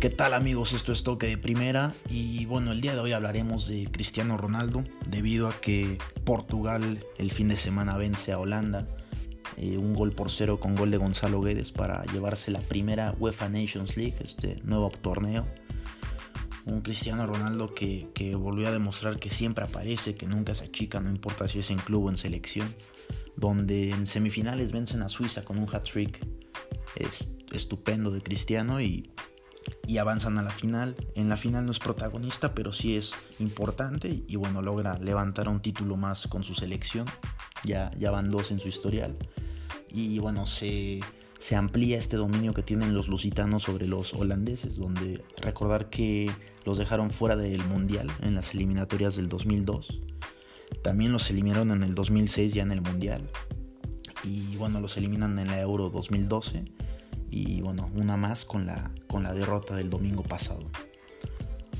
¿Qué tal amigos? Esto es Toque de Primera y bueno, el día de hoy hablaremos de Cristiano Ronaldo debido a que Portugal el fin de semana vence a Holanda eh, un gol por cero con gol de Gonzalo Guedes para llevarse la primera UEFA Nations League, este nuevo torneo. Un Cristiano Ronaldo que, volvió a demostrar que siempre aparece, que nunca se achica, no importa si es en club o en selección, donde en semifinales vencen a Suiza con un hat-trick estupendo de Cristiano y y avanzan a la final. En la final no es protagonista, pero sí es importante y bueno, logra levantar un título más con su selección. Ya, ya van dos en su historial. Y bueno, se, se amplía este dominio que tienen los lusitanos sobre los holandeses, donde recordar que los dejaron fuera del Mundial en las eliminatorias del 2002. También los eliminaron en el 2006 ya en el Mundial. Y bueno, los eliminan en la Euro 2012 y bueno, una más con la, con la derrota del domingo pasado.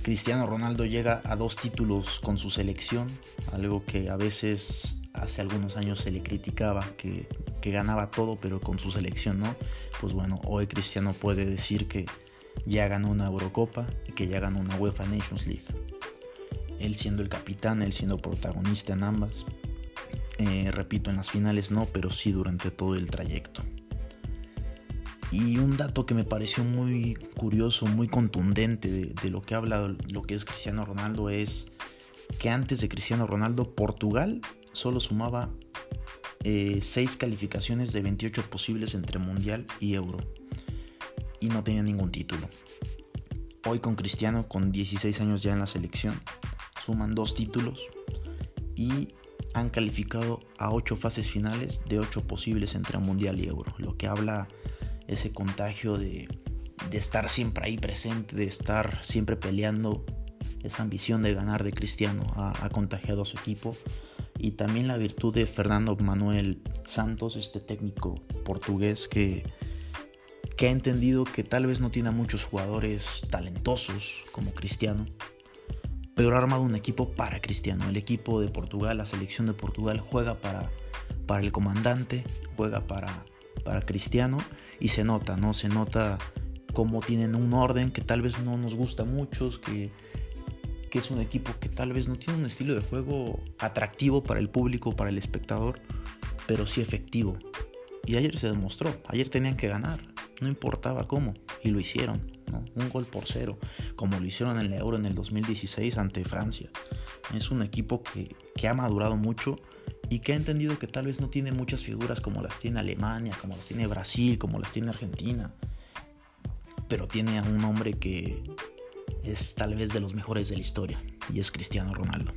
Cristiano Ronaldo llega a dos títulos con su selección, algo que a veces hace algunos años se le criticaba, que, que ganaba todo pero con su selección no. Pues bueno, hoy Cristiano puede decir que ya ganó una Eurocopa y que ya ganó una UEFA Nations League. Él siendo el capitán, él siendo protagonista en ambas. Eh, repito, en las finales no, pero sí durante todo el trayecto. Y un dato que me pareció muy curioso, muy contundente de, lo que habla lo que es Cristiano Ronaldo es que antes de Cristiano Ronaldo, Portugal solo sumaba 6 eh, calificaciones de 28 posibles entre Mundial y Euro. Y no tenía ningún título. Hoy con Cristiano, con 16 años ya en la selección, suman dos títulos y han calificado a 8 fases finales de 8 posibles entre Mundial y Euro. Lo que habla ese contagio de, estar siempre ahí presente, de estar siempre peleando, esa ambición de ganar de Cristiano ha, contagiado a su equipo y también la virtud de Fernando Manuel Santos, este técnico portugués que, que ha entendido que tal vez no tiene muchos jugadores talentosos como Cristiano, pero ha armado un equipo para Cristiano. El equipo de Portugal, la selección de Portugal juega para, para el comandante, juega para, para Cristiano y se nota, ¿no? Se nota cómo tienen un orden que tal vez no nos gusta a muchos, que, que es un equipo que tal vez no tiene un estilo de juego atractivo para el público, para el espectador, pero sí efectivo. Y ayer se demostró, ayer tenían que ganar, no importaba cómo, y lo hicieron, ¿no? Un gol por cero, como lo hicieron en el Euro en el 2016 ante Francia. Es un equipo que, que ha madurado mucho y que ha entendido que tal vez no tiene muchas figuras como las tiene Alemania, como las tiene Brasil, como las tiene Argentina, pero tiene a un hombre que es tal vez de los mejores de la historia y es Cristiano Ronaldo.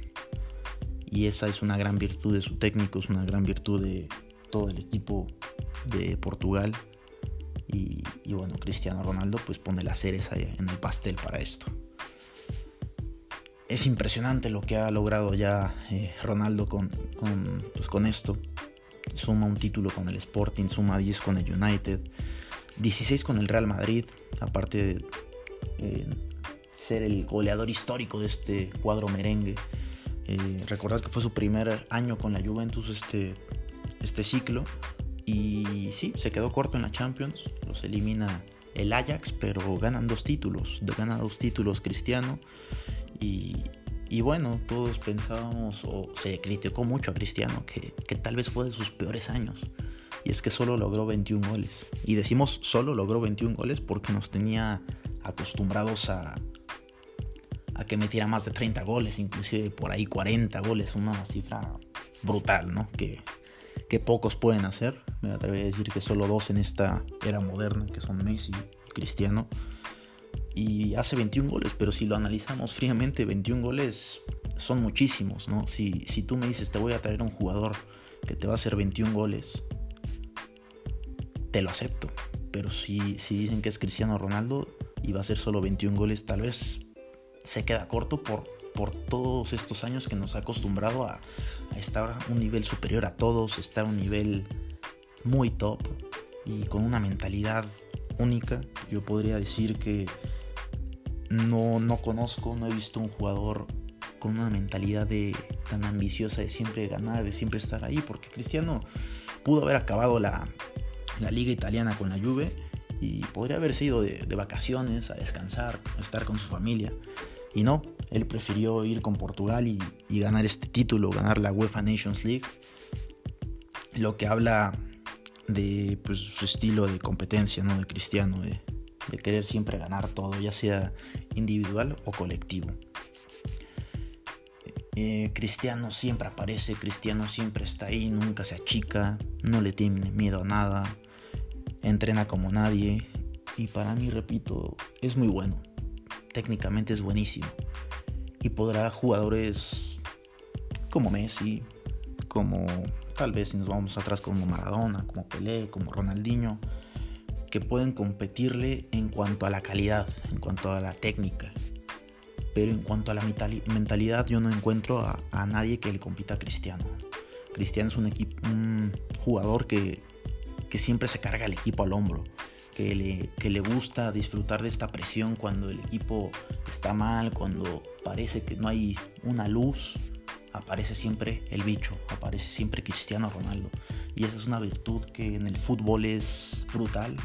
Y esa es una gran virtud de su técnico, es una gran virtud de todo el equipo de Portugal. Y, bueno, Cristiano Ronaldo pues pone la cereza en el pastel para esto es impresionante lo que ha logrado ya eh, Ronaldo con, pues, con, esto. Suma un título con el Sporting, suma 10 con el United, 16 con el Real Madrid, aparte de eh, ser el goleador histórico de este cuadro merengue. Eh, recordad que fue su primer año con la Juventus este, este ciclo y sí, se quedó corto en la Champions, los elimina el Ajax, pero ganan dos títulos, gana dos títulos Cristiano y, bueno, todos pensábamos o se criticó mucho a Cristiano que, tal vez fue de sus peores años. Y es que solo logró 21 goles. Y decimos solo logró 21 goles porque nos tenía acostumbrados a, a que metiera más de 30 goles, inclusive por ahí 40 goles, una cifra brutal, ¿no? Que, que pocos pueden hacer. Me atrevería a decir que solo dos en esta era moderna, que son Messi y Cristiano y hace 21 goles, pero si lo analizamos fríamente, 21 goles son muchísimos, ¿no? Si, si tú me dices, te voy a traer un jugador que te va a hacer 21 goles, te lo acepto. Pero si, si dicen que es Cristiano Ronaldo y va a hacer solo 21 goles, tal vez se queda corto por, por todos estos años que nos ha acostumbrado a, a estar a un nivel superior a todos, estar a un nivel muy top y con una mentalidad única. Yo podría decir que no, no conozco, no he visto un jugador con una mentalidad de, tan ambiciosa de siempre ganar, de siempre estar ahí, porque Cristiano pudo haber acabado la, liga italiana con la Juve y podría haberse ido de, vacaciones, a descansar, a estar con su familia. Y no, él prefirió ir con Portugal y, ganar este título, ganar la UEFA Nations League. Lo que habla de pues, su estilo de competencia, ¿no? De Cristiano, de querer siempre ganar todo, ya sea individual o colectivo. Eh, Cristiano siempre aparece, Cristiano siempre está ahí, nunca se achica, no le tiene miedo a nada, entrena como nadie y para mí, repito, es muy bueno. Técnicamente es buenísimo. Y podrá jugadores como Messi, como tal vez si nos vamos atrás como Maradona, como Pelé, como Ronaldinho, que pueden competirle en cuanto a la calidad, en cuanto a la técnica, pero en cuanto a la mentalidad, yo no encuentro a, nadie que le compita a Cristiano. Cristiano es un, un jugador que, siempre se carga el equipo al hombro, que le, que le gusta disfrutar de esta presión cuando el equipo está mal, cuando parece que no hay una luz, aparece siempre el bicho, aparece siempre Cristiano Ronaldo. Y esa es una virtud que en el fútbol es brutal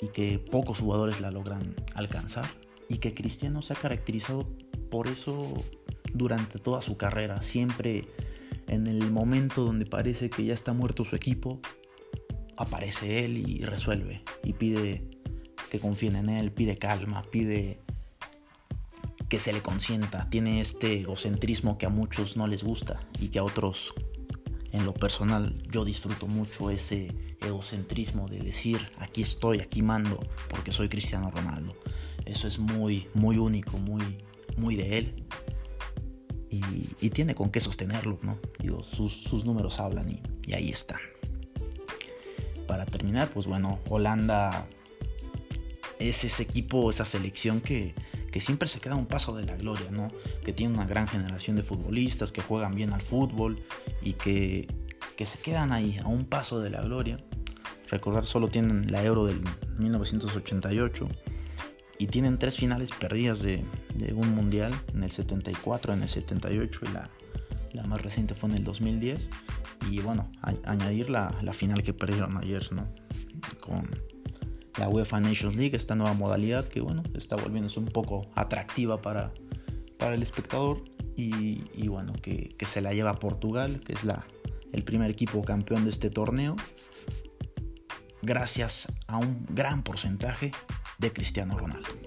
y que pocos jugadores la logran alcanzar y que Cristiano se ha caracterizado por eso durante toda su carrera. Siempre en el momento donde parece que ya está muerto su equipo, aparece él y resuelve y pide que confíen en él, pide calma, pide que se le consienta. Tiene este egocentrismo que a muchos no les gusta y que a otros en lo personal yo disfruto mucho ese egocentrismo de decir aquí estoy, aquí mando porque soy Cristiano Ronaldo. Eso es muy, muy único, muy, muy de él. Y, tiene con qué sostenerlo, ¿no? Digo, sus, números hablan y, ahí están. Para terminar, pues bueno, Holanda es ese equipo, esa selección que, que siempre se queda un paso de la gloria, ¿no? Que tiene una gran generación de futbolistas que juegan bien al fútbol y que, que se quedan ahí a un paso de la gloria. Recordar, solo tienen la Euro del 1988 y tienen tres finales perdidas de, un mundial, en el 74, en el 78 y la, la, más reciente fue en el 2010. Y bueno, añadir la, la, final que perdieron ayer, ¿no? Con la UEFA Nations League, esta nueva modalidad que bueno, está volviéndose un poco atractiva para, para el espectador. Y, bueno, que, se la lleva Portugal, que es la, el primer equipo campeón de este torneo, gracias a un gran porcentaje de Cristiano Ronaldo.